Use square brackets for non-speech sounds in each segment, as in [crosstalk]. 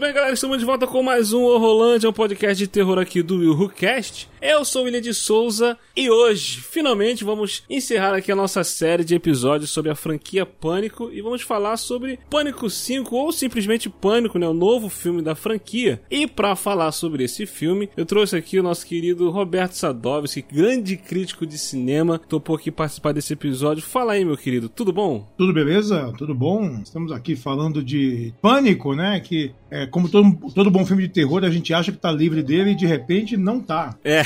Bem, galera, estamos de volta com mais um Horrorlândia, um podcast de terror aqui do Will Who Cast. Eu sou o William de Souza e hoje, finalmente, vamos encerrar aqui a nossa série de episódios sobre a franquia Pânico e vamos falar sobre Pânico 5 ou simplesmente Pânico, né, o novo filme da franquia. E para falar sobre esse filme, eu trouxe aqui o nosso querido Roberto Sadovski, grande crítico de cinema, topou aqui participar desse episódio. Fala aí, meu querido, tudo bom? Tudo beleza? Tudo bom? Estamos aqui falando de Pânico, né, que é, como todo, todo bom filme de terror, a gente acha que tá livre dele e de repente não tá. É.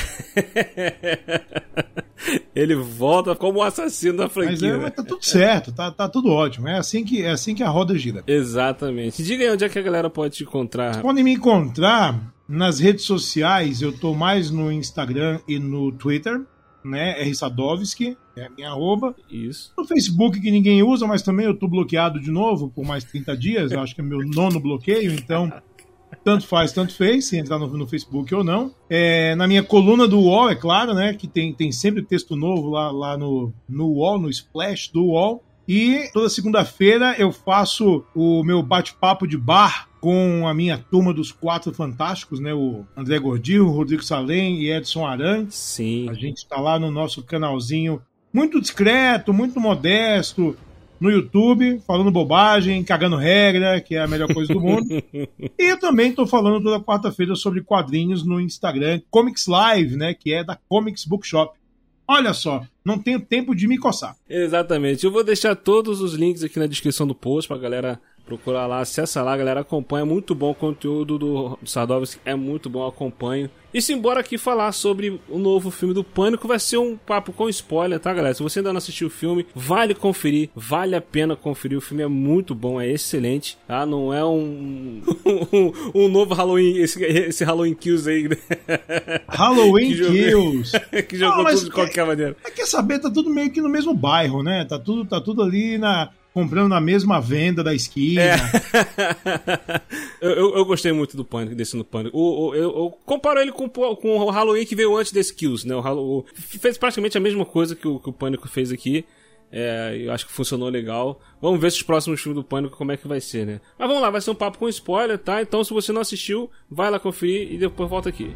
Ele volta como o assassino da franquia. Mas, é, né? mas tá tudo certo, tá, tá tudo ótimo. É assim, que, é assim que a roda gira. Exatamente. Diga aí onde é que a galera pode te encontrar. Vocês podem me encontrar nas redes sociais. Eu tô mais no Instagram e no Twitter, né? R. Sadovski, é a minha arroba. Isso. No Facebook, que ninguém usa, mas também eu tô bloqueado de novo por mais 30 dias. Eu acho que é meu nono bloqueio, então tanto faz, tanto fez, se entrar no, no Facebook ou não. É, na minha coluna do UOL, é claro, né? Que tem, tem sempre texto novo lá, lá no, no UOL, no Splash do UOL. E toda segunda-feira eu faço o meu bate-papo de bar com a minha turma dos quatro fantásticos, né? O André Gordillo, o Rodrigo Salem e Edson Arantes. Sim. A gente está lá no nosso canalzinho muito discreto, muito modesto, no YouTube, falando bobagem, cagando regra, que é a melhor coisa do mundo. [laughs] e eu também estou falando toda quarta-feira sobre quadrinhos no Instagram, Comics Live, né? Que é da Comics Bookshop. Olha só, não tenho tempo de me coçar. Exatamente. Eu vou deixar todos os links aqui na descrição do post pra galera procurar lá, acessa lá, galera, acompanha, muito bom o conteúdo do, do Sadovski, é muito bom, acompanho. E simbora aqui falar sobre o novo filme do Pânico, vai ser um papo com spoiler, tá galera? Se você ainda não assistiu o filme, vale conferir, vale a pena conferir, o filme é muito bom, é excelente, tá? Não é um, [laughs] um, um novo Halloween, esse, esse Halloween Kills aí, né? Halloween [laughs] Que jogou- Kills! [laughs] que jogou Não, mas tudo de qualquer maneira. Mas quer saber, tá tudo meio que no mesmo bairro, né? Tá tudo, tá tudo ali na. Comprando na mesma venda da esquina. É. [laughs] eu, eu, gostei muito do Pânico, desse no Pânico. O, o- eu, eu comparo ele com, o- com o Halloween que veio antes desse Kills, né? O, Hallow- o- fez praticamente a mesma coisa que o, que o Pânico fez aqui. É, eu acho que funcionou legal. Vamos ver se os próximos filmes do Pânico como é que vai ser, né? Mas vamos lá, vai ser um papo com spoiler, tá? Então se você não assistiu, vai lá conferir e depois volta aqui.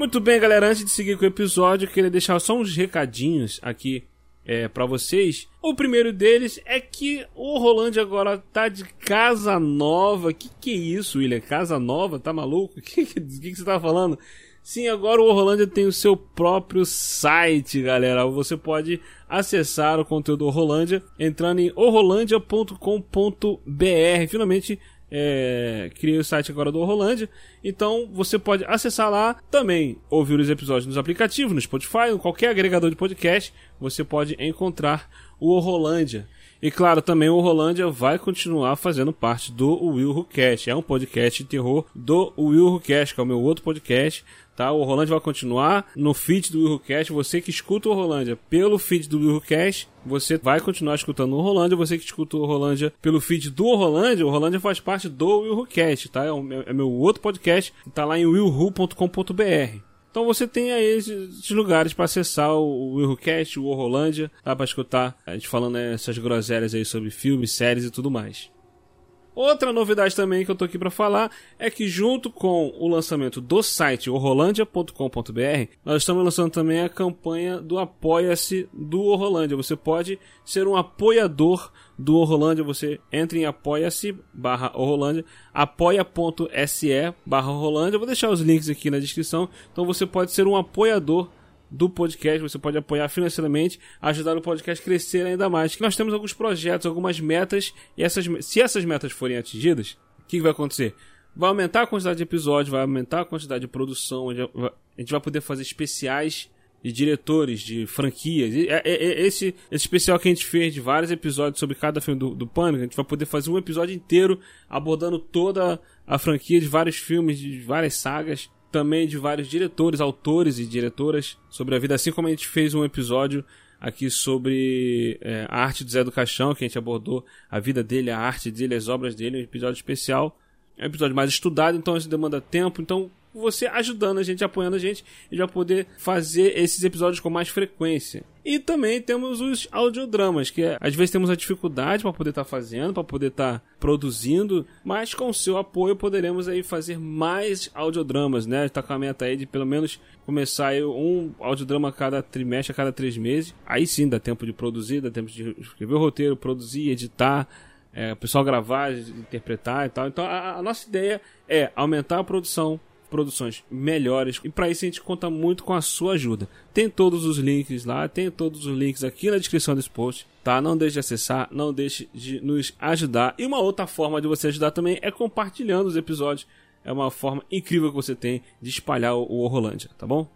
Muito bem, galera. Antes de seguir com o episódio, eu queria deixar só uns recadinhos aqui é, para vocês. O primeiro deles é que o Rolândia agora tá de casa nova. Que que é isso, William? Casa nova? Tá maluco? [laughs] Que, que, que, que você tá falando? Sim, agora o Rolândia tem o seu próprio site, galera. Você pode acessar o conteúdo do Rolândia entrando em orolândia.com.br. Finalmente é, criei o site agora do Rolândia. Então você pode acessar lá também, ouvir os episódios nos aplicativos, no Spotify, em qualquer agregador de podcast. Você pode encontrar o Rolândia. E claro, também o Rolândia vai continuar fazendo parte do Will Cast. É um podcast de terror do Will Cast, que é o meu outro podcast. Tá? O Rolândia vai continuar no feed do Will Who Cast. Você que escuta o Rolândia pelo feed do Will Who Cast, você vai continuar escutando o Rolândia. Você que escuta o Rolândia pelo feed do Rolândia, o Rolândia faz parte do Will Who Cast, tá? É, o meu, é meu outro podcast, tá lá em willwho.com.br. Então você tem aí esses lugares para acessar o Willcast, o Rolândia, tá? Para escutar a gente falando né, essas groselhas aí sobre filmes, séries e tudo mais. Outra novidade também que eu tô aqui para falar é que junto com o lançamento do site orolândia.com.br, nós estamos lançando também a campanha do Apoia-se do Orolândia. Você pode ser um apoiador do Orolândia, você entra em apoia-se barra Orolândia, apoia.se barra Orolândia. Eu vou deixar os links aqui na descrição. Então você pode ser um apoiador do podcast, você pode apoiar financeiramente, ajudar o podcast a crescer ainda mais. Nós temos alguns projetos, algumas metas, e essas, se essas metas forem atingidas, o que, vai acontecer? Vai aumentar a quantidade de episódios, vai aumentar a quantidade de produção, a gente vai- poder fazer especiais de diretores, de franquias. É, é, é, esse, esse especial que a gente fez de vários episódios sobre cada filme do, do Pânico, a gente vai poder fazer um episódio inteiro abordando toda a franquia de vários filmes, de várias sagas, também de vários diretores, autores e diretoras sobre a vida, assim como a gente fez um episódio aqui sobre é, a arte do Zé do Caixão, que a gente abordou a vida dele, a arte dele, as obras dele, um episódio especial. É um episódio mais estudado, então isso demanda tempo, então você ajudando a gente, apoiando a gente, e já poder fazer esses episódios com mais frequência. E também temos os audiodramas, que é, às vezes temos a dificuldade para poder estar tá fazendo, para poder estar tá produzindo, mas com o seu apoio poderemos aí fazer mais audiodramas, né? Está com a meta aí de pelo menos começar aí um audiodrama cada trimestre, a cada três meses. Aí sim dá tempo de produzir, dá tempo de escrever o roteiro, produzir, editar, é, o pessoal gravar, interpretar e tal. Então a, a nossa ideia é aumentar a produção, produções melhores. E para isso a gente conta muito com a sua ajuda. Tem todos os links lá, tem todos os links aqui na descrição desse post, tá? Não deixe de acessar, não deixe de nos ajudar. E uma outra forma de você ajudar também é compartilhando os episódios. É uma forma incrível que você tem de espalhar o Rolândia, tá bom?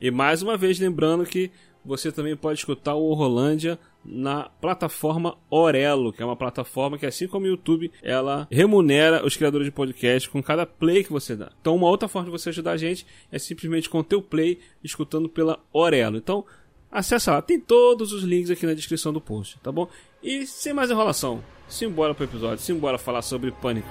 E mais uma vez lembrando que você também pode escutar o Rolândia na plataforma Orelo, que é uma plataforma que, assim como o YouTube, ela remunera os criadores de podcast com cada play que você dá. Então, uma outra forma de você ajudar a gente é simplesmente com o teu play escutando pela Orelo. Então, acessa lá, tem todos os links aqui na descrição do post, tá bom? E sem mais enrolação, simbora pro episódio, simbora falar sobre pânico.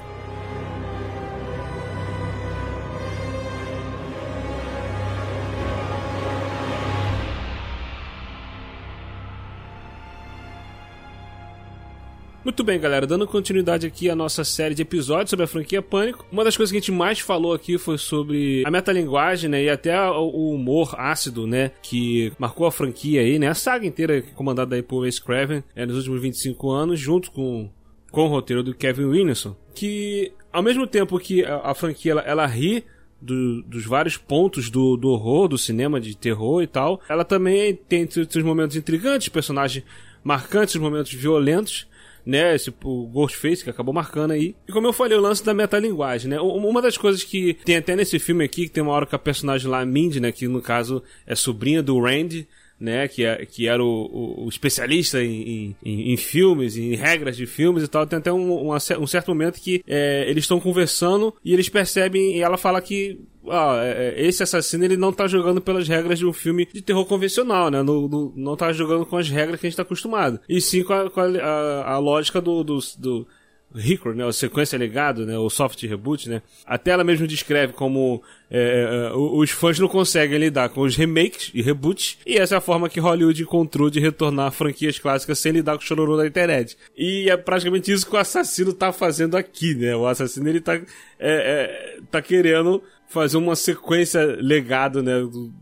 Muito bem, galera, dando continuidade aqui à nossa série de episódios sobre a franquia Pânico. Uma das coisas que a gente mais falou aqui foi sobre a metalinguagem, né, e até o humor ácido, né, que marcou a franquia aí, né, a saga inteira comandada aí por Wes Craven é, nos últimos 25 anos, junto com, com o roteiro do Kevin Williamson, que ao mesmo tempo que a, a franquia ela, ela ri do, dos vários pontos do, do horror, do cinema de terror e tal. Ela também tem seus momentos intrigantes, personagens marcantes, momentos violentos, né? Esse, o Ghostface, que acabou marcando aí. E como eu falei, o lance da metalinguagem, né? Uma das coisas que tem até nesse filme aqui, que tem uma hora que a personagem lá, a Mindy, né? Que no caso é sobrinha do Randy, né, que, é, que era o, o, o especialista em, em, em, filmes, em regras de filmes e tal. Tem até um, um, um certo momento que é, eles estão conversando e eles percebem, e ela fala que ah, esse assassino ele não tá jogando pelas regras de um filme de terror convencional, né? No, no, não tá jogando com as regras que a gente tá acostumado. E sim com a, com a, a, a lógica do, do, do Record, né, a sequência legado, né, o soft reboot, né, até ela mesmo descreve como é, é, os fãs não conseguem lidar com os remakes e reboots, e essa é a forma que Hollywood encontrou de retornar franquias clássicas sem lidar com o chororô da internet. E é praticamente isso que o assassino tá fazendo aqui, né, o assassino ele tá, é, é tá querendo fazer uma sequência legado, né,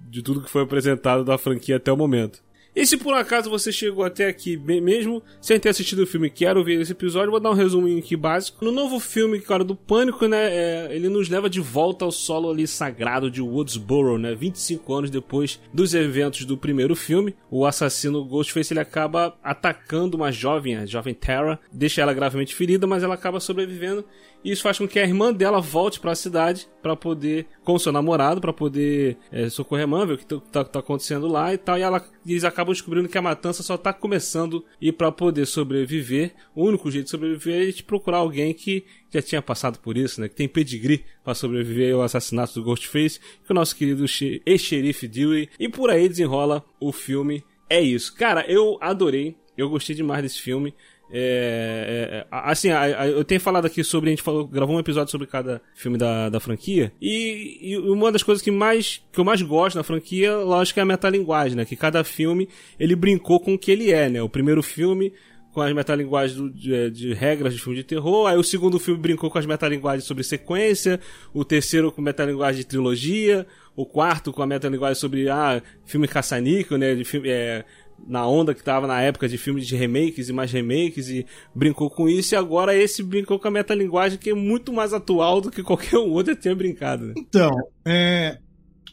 de tudo que foi apresentado da franquia até o momento. E se por acaso você chegou até aqui, mesmo sem ter assistido o filme, quero ver esse episódio, vou dar um resumo aqui básico. No novo filme, cara, do Pânico, né, é, ele nos leva de volta ao solo ali sagrado de Woodsboro, né, 25 anos depois dos eventos do primeiro filme. O assassino Ghostface, ele acaba atacando uma jovem, a jovem Tara, deixa ela gravemente ferida, mas ela acaba sobrevivendo e isso faz com que a irmã dela volte para a cidade para poder, com seu namorado, para poder é, socorrer a mãe, ver o que tá, tá, acontecendo lá e tal. E, ela, eles acabam descobrindo que a matança só tá começando e para poder sobreviver, o único jeito de sobreviver é a gente procurar alguém que já tinha passado por isso, né? Que tem pedigree para sobreviver ao assassinato do Ghostface, que o nosso querido ex-xerife Dewey. E por aí desenrola o filme. É isso. Cara, eu adorei. Eu gostei demais desse filme. É, é, é assim, a, a, eu tenho falado aqui sobre, a gente falou, gravou um episódio sobre cada filme da, da franquia, e, e, uma das coisas que, mais, que eu mais gosto na franquia, lógico, é a metalinguagem, né? Que cada filme, ele brincou com o que ele é, né? O primeiro filme com as metalinguagens de, de, regras de filme de terror, aí o segundo filme brincou com as metalinguagens sobre sequência, o terceiro com metalinguagem de trilogia, o quarto com a metalinguagem sobre, ah, filme caça-níquel, né? De filme, é, na onda que tava na época de filmes de remakes e mais remakes e brincou com isso e agora esse brincou com a metalinguagem que é muito mais atual do que qualquer outro já tinha brincado. Né? Então, é,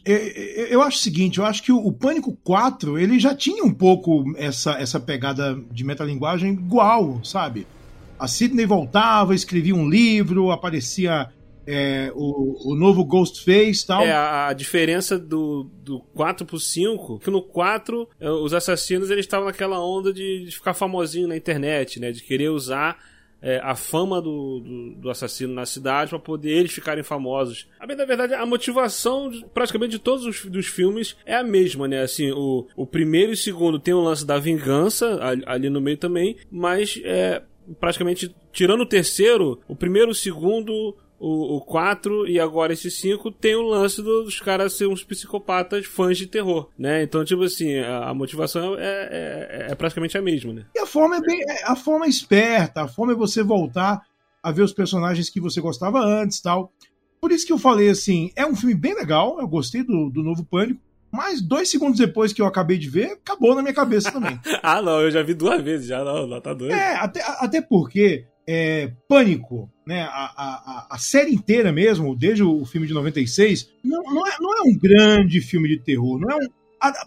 é, é, eu acho o seguinte, eu acho que o, Pânico 4, ele já tinha um pouco essa, essa pegada de metalinguagem igual, sabe? A Sidney voltava, escrevia um livro, aparecia é, o, o novo Ghostface e tal. É, a, diferença do, do 4 pro 5, que no 4 é, os assassinos eles estavam naquela onda de, de ficar famosinho na internet, né? De querer usar é, a fama do, do, do, assassino na cidade para poder eles ficarem famosos. A da verdade, a motivação de, praticamente de todos os dos filmes é a mesma, né? Assim, o, o primeiro e o segundo tem o lance da vingança ali, ali no meio também, mas é, praticamente tirando o terceiro, o primeiro e o segundo o, o 4 e agora esse 5 tem o lance dos caras ser uns psicopatas fãs de terror, né? Então, tipo assim, a, a motivação é, é, é, praticamente a mesma, né? E a forma é bem. É, a forma é esperta, a forma é você voltar a ver os personagens que você gostava antes tal. Por isso que eu falei assim, é um filme bem legal, eu gostei do, do novo Pânico. Mas dois segundos depois que eu acabei de ver, acabou na minha cabeça também. [laughs] ah, não, eu já vi duas vezes, já não, não tá doido. É, até, até porque é, Pânico, né, a, a, a, série inteira mesmo, desde o filme de 96, não, não, é, não é um grande filme de terror, não é um,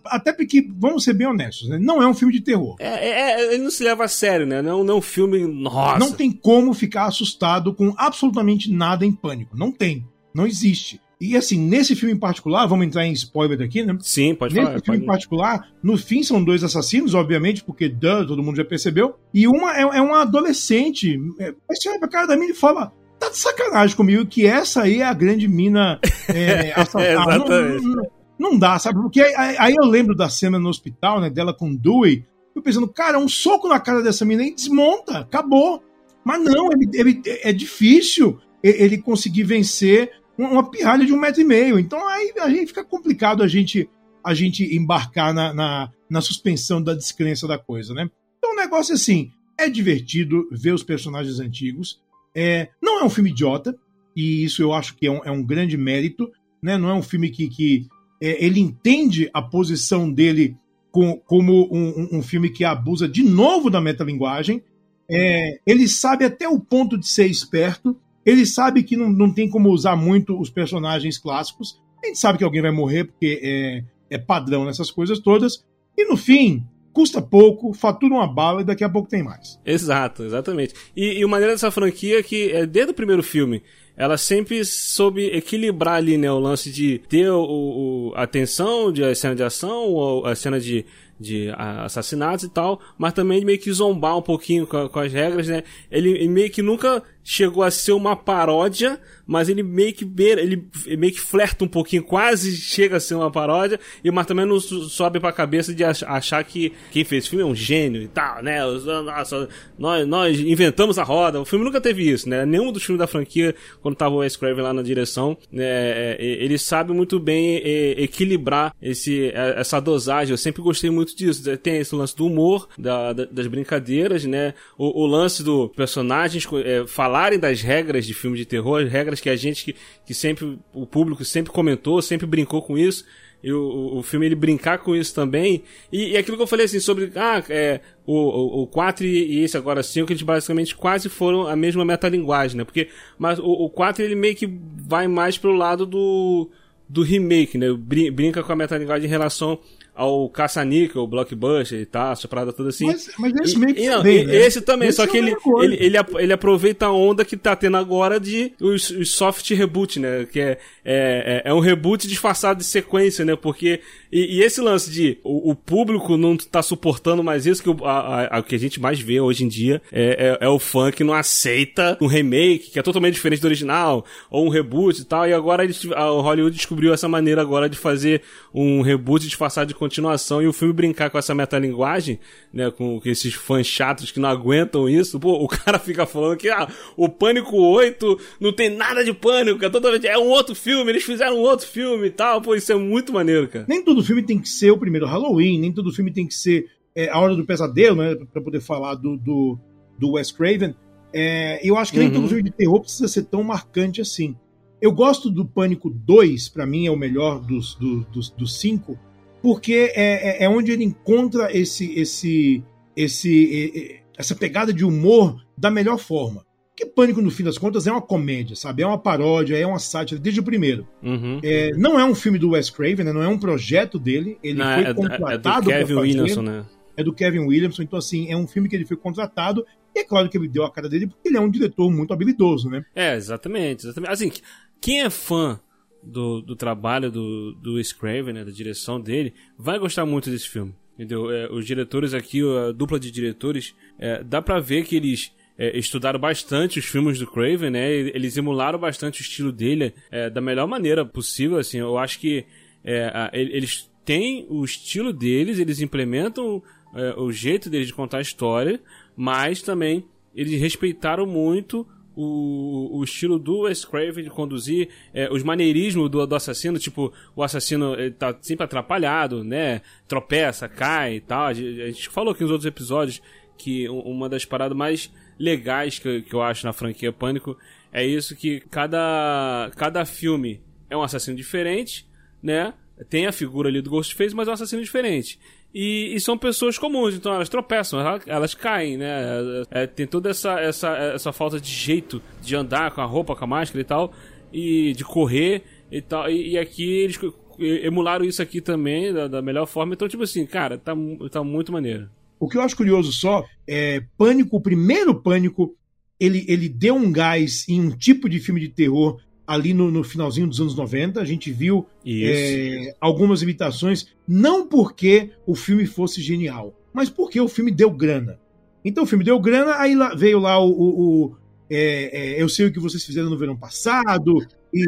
até porque, vamos ser bem honestos, né? não é um filme de terror. É, é, é, ele não se leva a sério, né? Não, não é um filme. Nossa. Não tem como ficar assustado com absolutamente nada em pânico. Não tem. Não existe. E assim, nesse filme em particular, vamos entrar em spoiler aqui, né? Sim, pode nesse falar. Nesse filme pode... em particular, no fim são dois assassinos, obviamente, porque duh, todo mundo já percebeu. E uma é, é uma adolescente. É, você olha pra cara da mina e fala: tá de sacanagem comigo que essa aí é a grande mina é, [laughs] assassina. não, não, não, dá, sabe? Porque aí, aí, eu lembro da cena no hospital, né, dela com Dewey. Eu pensando, cara, um soco na cara dessa mina e desmonta, acabou. Mas não, ele, ele é difícil ele conseguir vencer uma pirralha de um metro e meio. Então aí a gente fica complicado a gente a gente embarcar na, na, na suspensão da descrença da coisa, né? Então o negócio é assim, é divertido ver os personagens antigos. É, não é um filme idiota, e isso eu acho que é um, é um grande mérito, né? Não é um filme que, que é, ele entende a posição dele com, como um, um, filme que abusa de novo da metalinguagem. É, ele sabe até o ponto de ser esperto, ele sabe que não, não tem como usar muito os personagens clássicos. A gente sabe que alguém vai morrer, porque é, é padrão nessas coisas todas. E no fim, custa pouco, fatura uma bala e daqui a pouco tem mais. Exato, exatamente. E, e o maneiro dessa franquia é que, é, desde o primeiro filme, ela sempre soube equilibrar ali, né, o lance de ter o, o a tensão de a cena de ação, ou a cena de de assassinatos e tal, mas também meio que zombar um pouquinho com, com as regras, né? Ele, ele, meio que nunca chegou a ser uma paródia, mas ele meio que ele, ele meio que flerta um pouquinho, quase chega a ser uma paródia, e mas também não sobe pra cabeça de achar que quem fez esse filme é um gênio e tal, né? Nossa, nós, nós inventamos a roda. O filme nunca teve isso, né? Nenhum dos filmes da franquia, quando tava o Wes Craven lá na direção, né? É, ele sabe muito bem equilibrar esse, essa dosagem. Eu sempre gostei muito disso. Tem esse lance do humor, da, das brincadeiras, né? O, o lance do personagens é, falarem das regras de filme de terror, as regras que a gente, que, que sempre, o público sempre comentou, sempre brincou com isso. E o, o filme ele brincar com isso também. E, e aquilo que eu falei assim sobre ah, é, o, o, o 4 e, esse agora 5, eles basicamente quase foram a mesma metalinguagem, né? Porque mas o, o 4 ele meio que vai mais pro lado do, do remake, né? Brinca com a metalinguagem em relação ao caça-níquel, o blockbuster e tal, essa parada toda assim. Mas, mas esse meio que e, também, né? Esse também, esse só que ele, ele, ele, ele, aproveita a onda que tá tendo agora de os, os soft reboot, né? Que é, é, é, um reboot disfarçado de sequência, né? Porque. E, e esse lance de o, o, público não tá suportando mais isso, que o, a, a, a, que a gente mais vê hoje em dia é, é, é, o fã que não aceita um remake, que é totalmente diferente do original, ou um reboot e tal. E agora eles, a Hollywood descobriu essa maneira agora de fazer um reboot disfarçado de continuação e o filme brincar com essa metalinguagem, né, com, esses fãs chatos que não aguentam isso, pô, o [laughs] cara fica falando que ah, o Pânico 8 não tem nada de pânico, é totalmente é um outro filme, eles fizeram um outro filme e tal, pô, isso é muito maneiro, cara. Nem todo filme tem que ser o primeiro Halloween, nem todo filme tem que ser é, A Hora do Pesadelo, né, pra poder falar do, do, do Wes Craven. É, eu acho que nem uhum. todo filme de terror precisa ser tão marcante assim. Eu gosto do Pânico 2, para mim é o melhor dos, dos, dos, dos cinco, porque é, é, é onde ele encontra esse, esse, esse, essa pegada de humor da melhor forma. Porque Pânico, no fim das contas, é uma comédia, sabe? É uma paródia, é uma sátira, desde o primeiro. Uhum. É, não é um filme do Wes Craven, né? não é um projeto dele. Ele não, foi é, contratado. É do Kevin Williamson, né? É do Kevin Williamson, então, assim, é um filme que ele foi contratado. E é claro que ele deu a cara dele porque ele é um diretor muito habilidoso, né? É, exatamente. exatamente. Assim, quem é fã do, do trabalho do, do Scraven, né, da direção dele, vai gostar muito desse filme. Entendeu? É, os diretores aqui, a dupla de diretores, é, dá pra ver que eles é, estudaram bastante os filmes do Craven, né? Eles emularam bastante o estilo dele é, da melhor maneira possível, assim. Eu acho que é, eles têm o estilo deles, eles implementam é, o jeito deles de contar a história, mas também eles respeitaram muito o, o estilo do Wes Craven de conduzir, é, os maneirismos do, do assassino, tipo, o assassino tá sempre atrapalhado, né? Tropeça, cai e tal. A gente falou aqui nos outros episódios que uma das paradas mais legais que, que eu acho na franquia Pânico é isso que cada, cada filme é um assassino diferente, né? Tem a figura ali do Ghostface, mas é um assassino diferente. E, e, são pessoas comuns, então elas tropeçam, elas, elas caem, né? É, é, tem toda essa, essa, essa falta de jeito de andar com a roupa, com a máscara e tal, e de correr e tal. E, e aqui eles emularam isso aqui também da, da, melhor forma. Então, tipo assim, cara, tá, tá muito maneiro. O que eu acho curioso só é Pânico, o primeiro Pânico, ele, ele deu um gás em um tipo de filme de terror ali no, no finalzinho dos anos 90. A gente viu é, algumas imitações, não porque o filme fosse genial, mas porque o filme deu grana. Então o filme deu grana, aí lá, veio lá o. o, o é, é, eu sei o que vocês fizeram no verão passado, e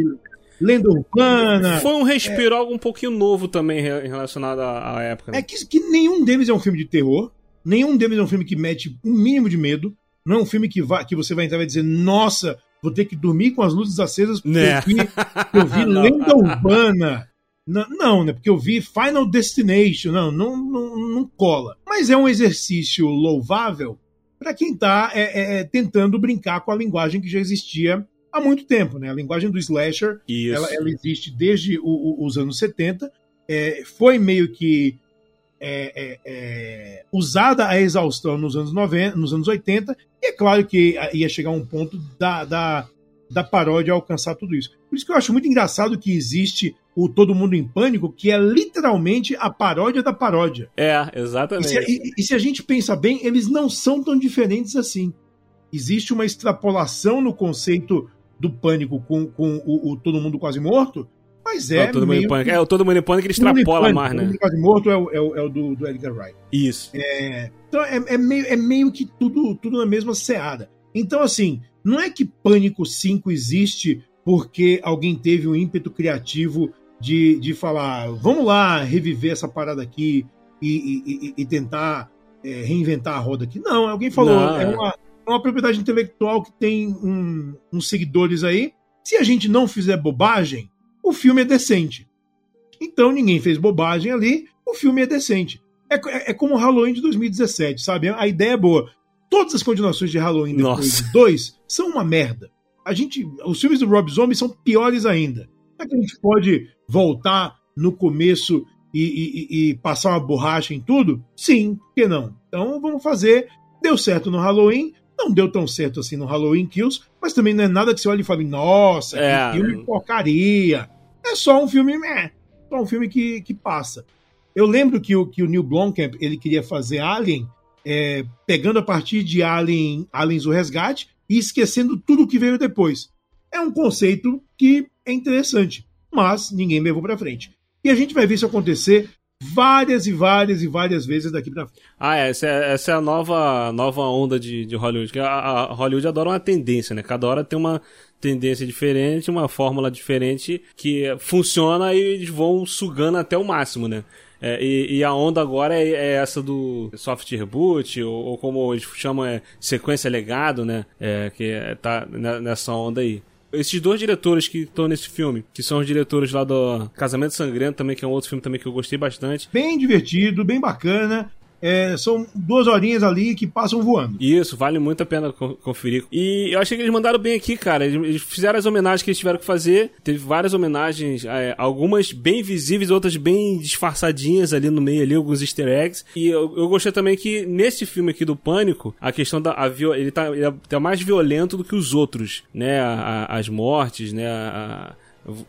lenda urbana. Foi um respiro, algo um pouquinho novo também relacionado à, à época. Né? É que, que nenhum deles é um filme de terror. Nenhum deles é um filme que mete um mínimo de medo. Não é um filme que, vai, que você vai entrar e vai dizer, nossa, vou ter que dormir com as luzes acesas porque né? eu vi, eu vi [laughs] lenda urbana. Não, não, né? Porque eu vi Final Destination. Não, não, não, não cola. Mas é um exercício louvável para quem está é, é, tentando brincar com a linguagem que já existia há muito tempo. Né? A linguagem do slasher ela, ela, existe desde o, o, os anos 70. É, foi meio que é, é, é, usada a exaustão nos anos 90, nos anos 80, e é claro que ia chegar um ponto da, da, da paródia alcançar tudo isso. Por isso que eu acho muito engraçado que existe o Todo Mundo em Pânico, que é literalmente a paródia da paródia. É, exatamente. E se, e, e se a gente pensa bem, eles não são tão diferentes assim. Existe uma extrapolação no conceito do pânico com, com o, o Todo Mundo Quase Morto, mas é. Não, todo meio... mundo pânico. É, o Todo Mundo em Pânico ele extrapola mais, né? O Quase Morto é o, é o, é o do, do, Edgar Wright. Isso. É, então é, é, meio, é meio que tudo, tudo na mesma seada. Então, assim, não é que Pânico 5 existe porque alguém teve um ímpeto criativo de, de falar, vamos lá reviver essa parada aqui e, e, e tentar é, reinventar a roda aqui. Não, alguém falou, não, é, uma, é uma propriedade intelectual que tem um, uns seguidores aí. Se a gente não fizer bobagem, o filme é decente. Então ninguém fez bobagem ali, o filme é decente. É, é, é como o Halloween de 2017, sabe? A ideia é boa. Todas as continuações de Halloween depois de dois são uma merda. A gente, os filmes do Rob Zombie são piores ainda. Será que a gente pode voltar no começo e, e, e, passar uma borracha em tudo? Sim, por que não? Então vamos fazer. Deu certo no Halloween, não deu tão certo assim no Halloween Kills, mas também não é nada que você olhe e fale, nossa, é, que filme porcaria. É só um filme, é, só um filme que, que passa. Eu lembro que o, que o Neil Blomkamp ele queria fazer Alien, é, pegando a partir de Alien, Aliens o Resgate e esquecendo tudo que veio depois. É um conceito que é interessante, mas ninguém levou para frente. E a gente vai ver isso acontecer várias e várias e várias vezes daqui pra frente. Ah, é, essa é, essa é a nova, nova onda de, de Hollywood. Que a, a Hollywood adora uma tendência, né? Cada hora tem uma tendência diferente, uma fórmula diferente que funciona e eles vão sugando até o máximo, né? É, e, e, a onda agora é, é, essa do soft reboot, ou, ou como eles chamam, é sequência legado, né? É, que é, tá nessa onda aí. Esses dois diretores que estão nesse filme, que são os diretores lá do Casamento Sangrento também, que é um outro filme também que eu gostei bastante. Bem divertido, bem bacana. É, são duas horinhas ali que passam voando. Isso, vale muito a pena conferir. E eu achei que eles mandaram bem aqui, cara. Eles fizeram as homenagens que eles tiveram que fazer. Teve várias homenagens, é, algumas bem visíveis, outras bem disfarçadinhas ali no meio, ali, alguns easter eggs. E eu, eu gostei também que nesse filme aqui do Pânico, a questão da. A, ele, tá, ele é mais violento do que os outros, né? A, a, as mortes, né? A,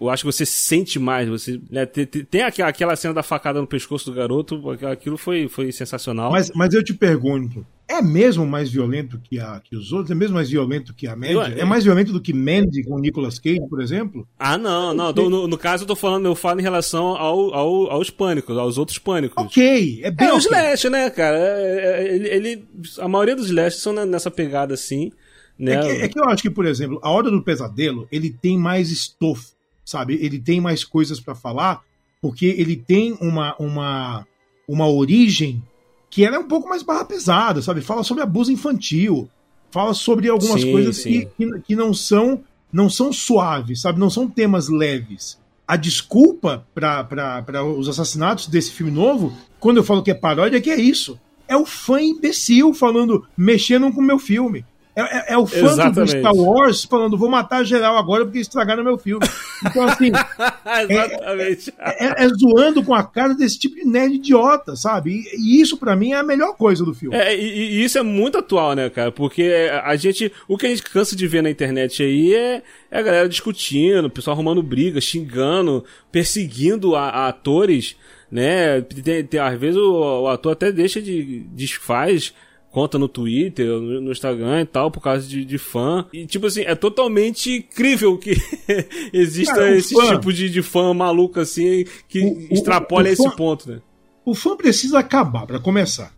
eu acho que você sente mais. Você, né, tem, tem aquela cena da facada no pescoço do garoto, aquilo foi, foi sensacional. Mas, mas eu te pergunto, é mesmo mais violento que, a, que os outros? É mesmo mais violento que a média? Eu- É mais violento do que Mandy com o Nicolas Cage, por exemplo? Ah, não, não. no, no caso, eu tô falando, eu falo em relação ao, ao- aos pânicos, aos outros pânicos. Ok, é bem É o ok. Slash, né, cara? É- é- ele, ele- a maioria dos Slash são nessa pegada assim, né? É que, é que eu acho que, por exemplo, a Hora do Pesadelo, ele tem mais estofo, sabe? Ele tem mais coisas pra falar, porque ele tem uma, uma, uma origem que ela é um pouco mais barra pesada, sabe? Fala sobre abuso infantil, fala sobre algumas Sim, coisas sim. que, que, que não são não são suaves, sabe? Não são temas leves. A desculpa para os assassinatos desse filme novo, quando eu falo que é paródia, é que é isso. É o fã imbecil falando, mexendo com o meu filme. É, é- é o fã do Exatamente. Star Wars falando, vou matar geral agora porque estragaram meu filme. Então, assim, [laughs] Exatamente. é, é zoando com a cara desse tipo de nerd idiota, sabe? E, e isso, pra mim, é a melhor coisa do filme. É, e, e isso é muito atual, né, cara? Porque a gente. O que a gente cansa de ver na internet aí é, é a galera discutindo, o pessoal arrumando briga, xingando, perseguindo a, a atores, né? Tem, tem- às vezes o, o ator até deixa de. desfaz conta no Twitter, no, Instagram e tal, por causa de, de fã. E, tipo assim, é totalmente incrível que [laughs] exista Cara, o esse fã- tipo de, de fã maluco assim, que O- o- extrapola o esse fã- ponto, né? O fã precisa acabar, pra começar.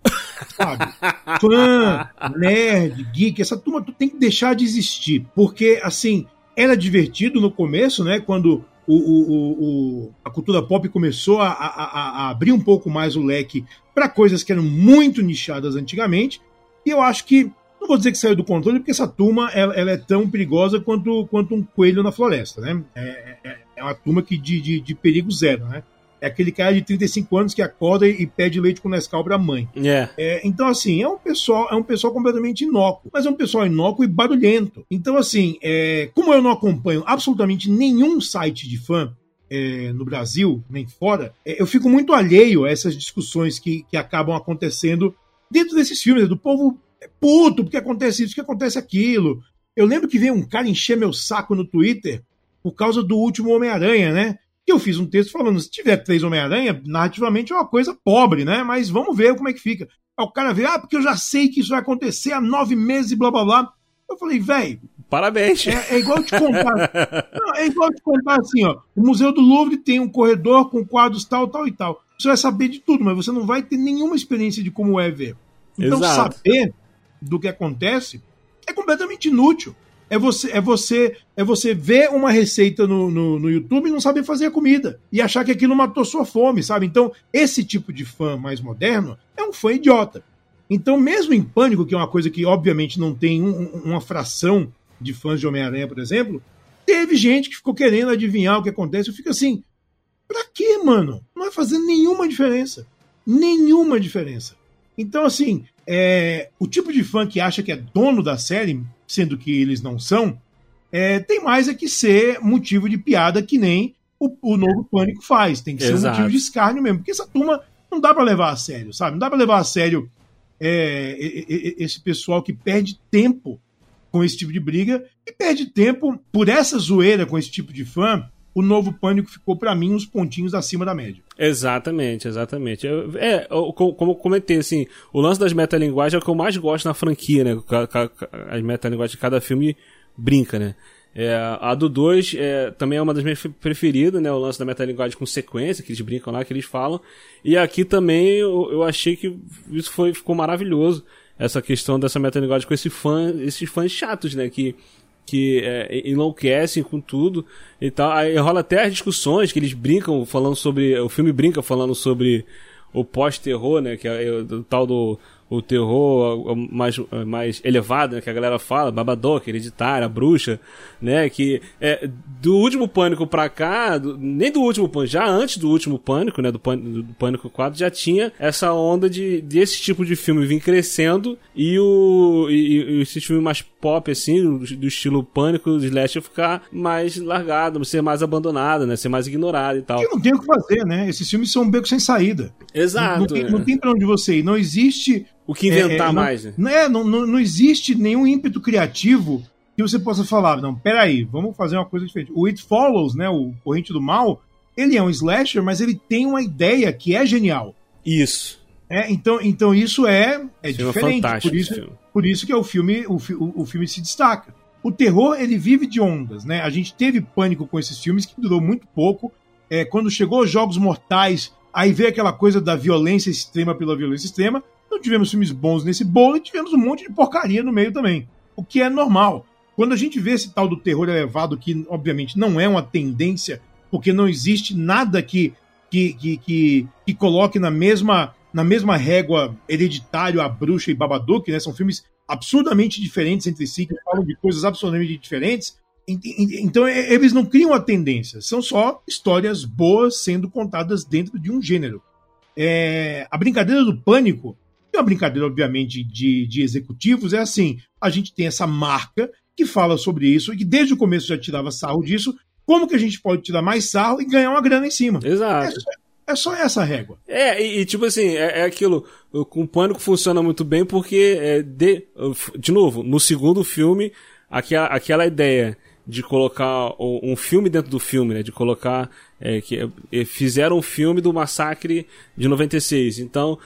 Sabe? [laughs] Fã, nerd, geek, essa turma tu tem que deixar de existir. Porque, assim, era divertido no começo, né? Quando o, o- o- a cultura pop começou a, a- a- a abrir um pouco mais o leque para coisas que eram muito nichadas antigamente. E eu acho que, não vou dizer que saiu do controle, porque essa turma ela, ela é tão perigosa quanto, quanto um coelho na floresta, né? É, é- é uma turma que de, de, de perigo zero, né? É aquele cara de 35 anos que acorda e pede leite com Nescau pra mãe. É. É, então, assim, é um pessoal, é um pessoal completamente inócuo, mas é um pessoal inócuo e barulhento. Então, assim, é, como eu não acompanho absolutamente nenhum site de fã é, no Brasil, nem fora, é, eu fico muito alheio a essas discussões que, que acabam acontecendo dentro desses filmes, do povo puto, porque acontece isso, porque acontece aquilo. Eu lembro que veio um cara encher meu saco no Twitter por causa do último Homem-Aranha, né? Que eu fiz um texto falando, se tiver três Homem-Aranha, narrativamente é uma coisa pobre, né? Mas vamos ver como é que fica. Aí o cara vê, ah, porque eu já sei que isso vai acontecer há nove meses e blá blá blá. Eu falei, velho, Parabéns. é, é igual te contar. [laughs] Não, é igual te contar assim, ó. O Museu do Louvre tem um corredor com quadros tal, tal e tal. Você vai saber de tudo, mas você não vai ter nenhuma experiência de como é ver. Então, Exato. saber do que acontece é completamente inútil. É você, é você, é você ver uma receita no, no, no YouTube e não saber fazer a comida. E achar que aquilo matou sua fome, sabe? Então, esse tipo de fã mais moderno é um fã idiota. Então, mesmo em Pânico, que é uma coisa que obviamente não tem um- um- uma fração de fãs de Homem-Aranha, por exemplo, teve gente que ficou querendo adivinhar o que acontece. Eu fico assim, pra quê, mano? Não vai fazer nenhuma diferença. Nenhuma diferença. Então, assim, é, o tipo de fã que acha que é dono da série, sendo que eles não são, é, tem mais é que ser motivo de piada que nem o, o novo Pânico faz. Tem que ser um Exato. motivo de escárnio mesmo. Porque essa turma não dá pra levar a sério, sabe? Não dá pra levar a sério é, esse pessoal que perde tempo com esse tipo de briga e perde tempo por essa zoeira com esse tipo de fã. O novo Pânico ficou pra mim uns pontinhos acima da média. Exatamente, exatamente. É, como eu comentei, assim, o lance das metalinguagens é o que eu mais gosto na franquia, né? As metalinguagens de cada filme brinca, né? É, a do 2 é, também é uma das minhas fe- preferidas, né? O lance da metalinguagem com sequência, que eles brincam lá, que eles falam. E aqui também eu, eu achei que isso foi, ficou maravilhoso. Essa questão dessa metalinguagem com esse fã, esses fãs chatos, né? Que, que é, enlouquecem com tudo e tal. Aí rola até as discussões que eles brincam falando sobre. O filme brinca falando sobre o pós-terror, né? Que é o, o tal do o terror mais, mais elevado, né? Que a galera fala, Babadook, Hereditária, Bruxa, né? Que é, do último Pânico pra cá, do- nem do último Pânico, já antes do último Pânico, né? Do Pânico, do Pânico 4, já tinha essa onda de desse tipo de filme vir crescendo e o e, e esse filme mais pop, assim, do, do estilo Pânico, o Slash ficar mais largado, ser mais abandonado, né? Ser mais ignorado e tal. Que não tem o que fazer, né? Esses filmes são um beco sem saída. Exato. Não tem, né? não tem pra onde você ir. Não existe. O que inventar é, é, mais, não, né? Não, é, não, não, não existe nenhum ímpeto criativo que você possa falar, não, peraí, vamos fazer uma coisa diferente. O It Follows, né? O Corrente do Mal, ele é um slasher, mas ele tem uma ideia que é genial. Isso. É, então, então isso é, é Filme diferente. fantástico Por isso, por isso que é o filme, o, o, o filme se destaca. O terror, ele vive de ondas, né? A gente teve pânico com esses filmes que durou muito pouco. É, quando chegou os Jogos Mortais, aí veio aquela coisa da violência extrema pela violência extrema. Não tivemos filmes bons nesse bolo e tivemos um monte de porcaria no meio também. O que é normal. Quando a gente vê esse tal do terror elevado, que obviamente não é uma tendência, porque não existe nada que, que, que, que, que coloque na mesma, na mesma régua hereditário a bruxa e Babadook, né? São filmes absurdamente diferentes entre si, que falam de coisas absurdamente diferentes. Ent- ent- Então e- eles não criam a tendência, são só histórias boas sendo contadas dentro de um gênero. É, a brincadeira do pânico, é uma brincadeira, obviamente, de, de executivos, é assim: a gente tem essa marca que fala sobre isso e que desde o começo já tirava sarro disso. Como que a gente pode tirar mais sarro e ganhar uma grana em cima? É Exato. só, é só essa régua. É, e, e, tipo assim, é, é aquilo. o- Com o pânico funciona muito bem porque, é, de, de novo, no segundo filme, aquela, aquela ideia de colocar um filme dentro do filme, né? De colocar. é, que é, fizeram um filme do massacre de 96. Então.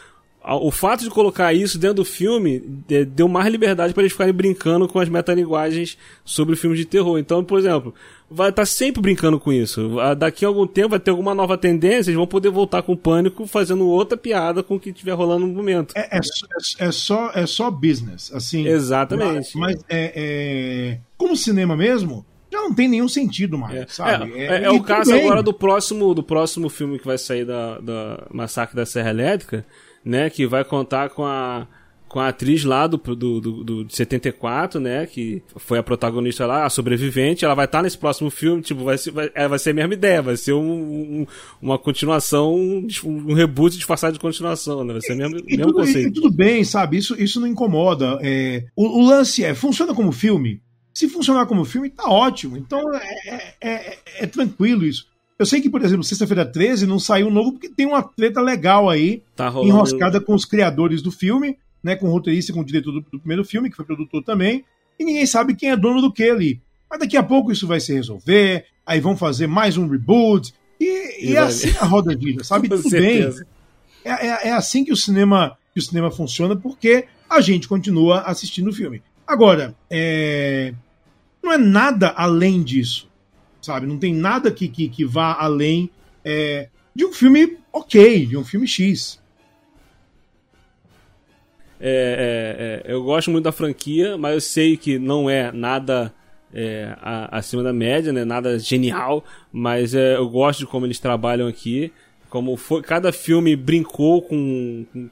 O fato de colocar isso dentro do filme é, deu mais liberdade para eles ficarem brincando com as metalinguagens sobre filmes de terror. Então, por exemplo, vai estar sempre brincando com isso. Daqui a algum tempo vai ter alguma nova tendência, eles vão poder voltar com o pânico fazendo outra piada com o que estiver rolando no momento. É, é só- é só, é só business, assim. Exatamente. Mas, mas é, é, como cinema mesmo, já não tem nenhum sentido mais, É, sabe? é, é e o tudo caso bem. agora do próximo, do próximo filme que vai sair da, da Massacre da Serra Elétrica, né? Que vai contar com a, com a atriz lá do, do, do, do de 74, né? Que foi a protagonista lá, a sobrevivente. Ela vai estar nesse próximo filme, tipo, vai ser, vai, é, vai ser a mesma ideia, vai ser um, um- uma continuação, um, um reboot disfarçado de continuação, né? Vai ser o mesmo, E mesmo tudo, e conceito. tudo bem, sabe? Isso, isso não incomoda. É, o, o lance é, funciona como filme? Se funcionar como filme, tá ótimo. Então é, é- é- é tranquilo isso. Eu sei que, por exemplo, sexta-feira 13 não saiu novo porque tem uma treta legal aí, Tá enroscada com os criadores do filme, né? Com o roteirista e com o diretor do, do primeiro filme, que foi produtor também, e ninguém sabe quem é dono do que ali. Mas daqui a pouco isso vai se resolver, aí vão fazer mais um reboot, e, e E é assim a roda gira, sabe? [laughs] Com Tudo bem. certeza. É, é- é assim que o cinema que o cinema funciona, porque a gente continua assistindo o filme. Agora, é, não é nada além disso, sabe? Não tem nada que, que, que vá além é, de um filme ok, de um filme X. É, é, é, eu gosto muito da franquia, mas eu sei que não é nada é, a- acima da média, né? Nada genial, mas é, eu gosto de como eles trabalham aqui. Como foi, cada filme brincou com, com,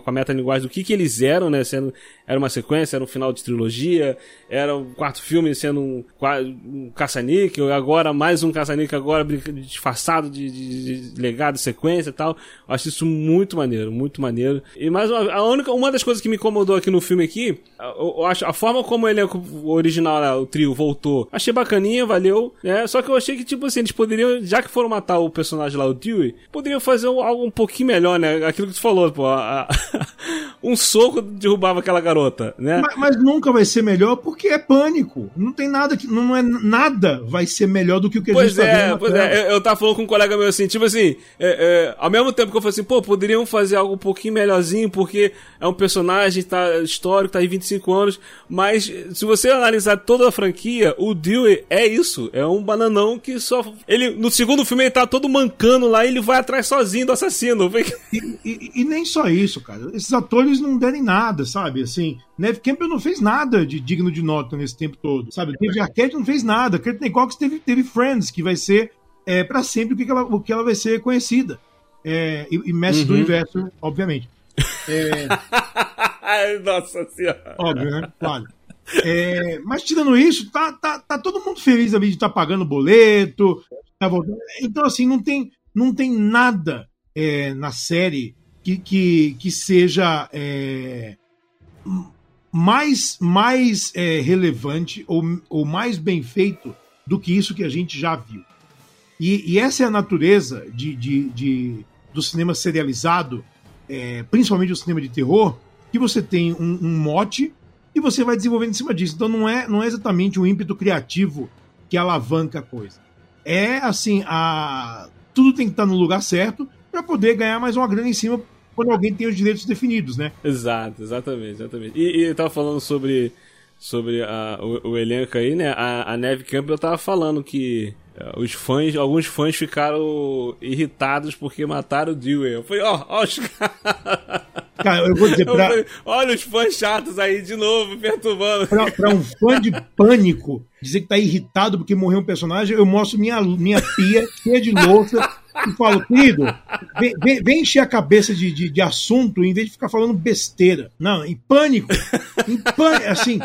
com a metalinguagem do que, que eles eram, né? Sendo, era uma sequência, era um final de trilogia, era um quarto filme sendo um, um caça-níquel, agora mais um caça-níquel, agora disfarçado de, de- de legado, sequência e tal. Eu acho isso muito maneiro, muito maneiro. E mais uma, a única, uma das coisas que me incomodou aqui no filme aqui, eu, eu acho a forma como ele, o original, lá, o trio, voltou, achei bacaninha, valeu, né? Só que eu achei que, tipo assim, eles poderiam, já que foram matar o personagem lá, o Dewey, poderiam fazer um- algo um pouquinho melhor, né? Aquilo que tu falou, pô, a- a- [laughs] um soco derrubava aquela garota, né? Mas, mas nunca vai ser melhor porque é pânico. Não tem nada que. Não é nada vai ser melhor do que o que a Pois gente tá vendo é, na pois tela. é, eu, eu tava falando com um colega meu assim, tipo assim, é, é, ao mesmo tempo que eu falei assim, pô, poderiam fazer algo um pouquinho melhorzinho, porque é um personagem tá, histórico, tá aí 25 anos, mas se você analisar toda a franquia, o Dewey é isso, é um bananão que só. Ele, no segundo filme, ele tá todo mancando lá e ele vai atrás sozinho do assassino. E, e- e nem só isso, cara. Esses atores não derem nada, sabe? Assim, Neve Campbell não fez nada de digno de nota nesse tempo todo, sabe? David Arquette não fez nada. Courtney Cox teve, teve Friends, que vai ser é, para sempre o que, ela, o que ela vai ser conhecida. É, e, e Mestre do Uhum. Universo, obviamente. É, [laughs] nossa senhora. óbvio, né? Claro. É, mas tirando isso, tá, tá, tá todo mundo feliz ali de estar pagando boleto. tá voltando. Então, assim, não tem, não tem nada é, na série que, que, que seja é, mais, mais é, relevante ou, ou mais bem feito do que isso que a gente já viu. E, e essa é a natureza de, de, de- do cinema serializado, é, principalmente o cinema de terror, que você tem um, um mote e você vai desenvolvendo em cima disso. Então não é, não é exatamente um ímpeto criativo que alavanca a coisa. É assim, a, tudo tem que estar no lugar certo para poder ganhar mais uma grana em cima quando alguém tem os direitos definidos, né? Exato, exatamente, exatamente. E, e eu tava falando sobre, sobre a, o, o, elenco aí, né? A, a Neve Campbell tava falando que os fãs, alguns fãs ficaram irritados porque mataram o Dewey. Eu falei, ó, ó os [laughs] caras. Cara, eu vou dizer pra... Falei, Olha os fãs chatos aí de novo, perturbando. Pra, pra, um fã de pânico dizer que tá irritado porque morreu um personagem, eu mostro minha, minha pia cheia de louça e falo, querido, vem, vem, vem encher a cabeça de, de, de, assunto em vez de ficar falando besteira. Não, em pânico. Em pânico, assim,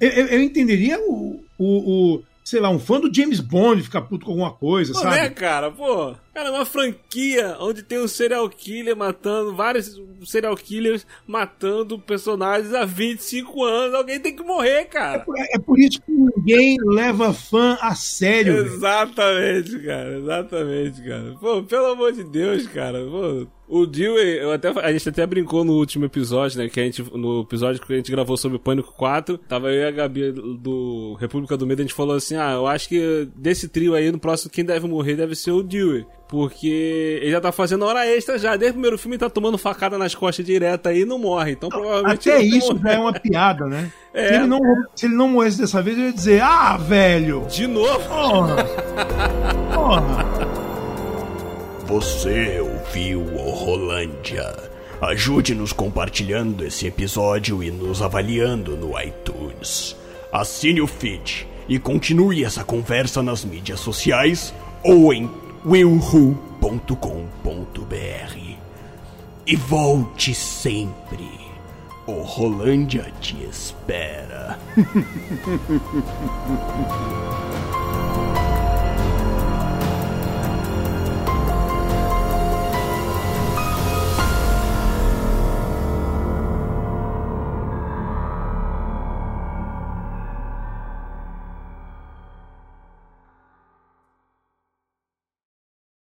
eu, eu entenderia o, o, o sei lá, um fã do James Bond ficar puto com alguma coisa, Pô, sabe? Né, cara? Pô, cara, é uma franquia onde tem um serial killer matando, vários serial killers matando personagens há 25 anos. Alguém tem que morrer, cara. É por, é por isso que ninguém leva fã a sério. Exatamente, velho. cara. Exatamente, cara. Pô, pelo amor de Deus, cara. Pô, o Dewey, eu até, a gente até brincou no último episódio, né? Que a gente, no episódio que a gente gravou sobre o Pânico 4, tava eu e a Gabi do República do Medo, a gente falou assim: ah, eu acho que desse trio aí, no próximo, quem deve morrer deve ser o Dewey. Porque ele já tá fazendo hora extra já. Desde o primeiro filme ele tá tomando facada nas costas direta aí e não morre. Então provavelmente. Até isso já é uma piada, né? [laughs] É. Se, ele não, se ele não morresse dessa vez, eu ia dizer: ah, velho! De novo? Porra! Porra! Você ouviu o Rolândia? Ajude-nos compartilhando esse episódio e nos avaliando no iTunes. Assine o feed e continue essa conversa nas mídias sociais ou em willwho.com.br. E volte sempre. O Rolândia te espera. [laughs]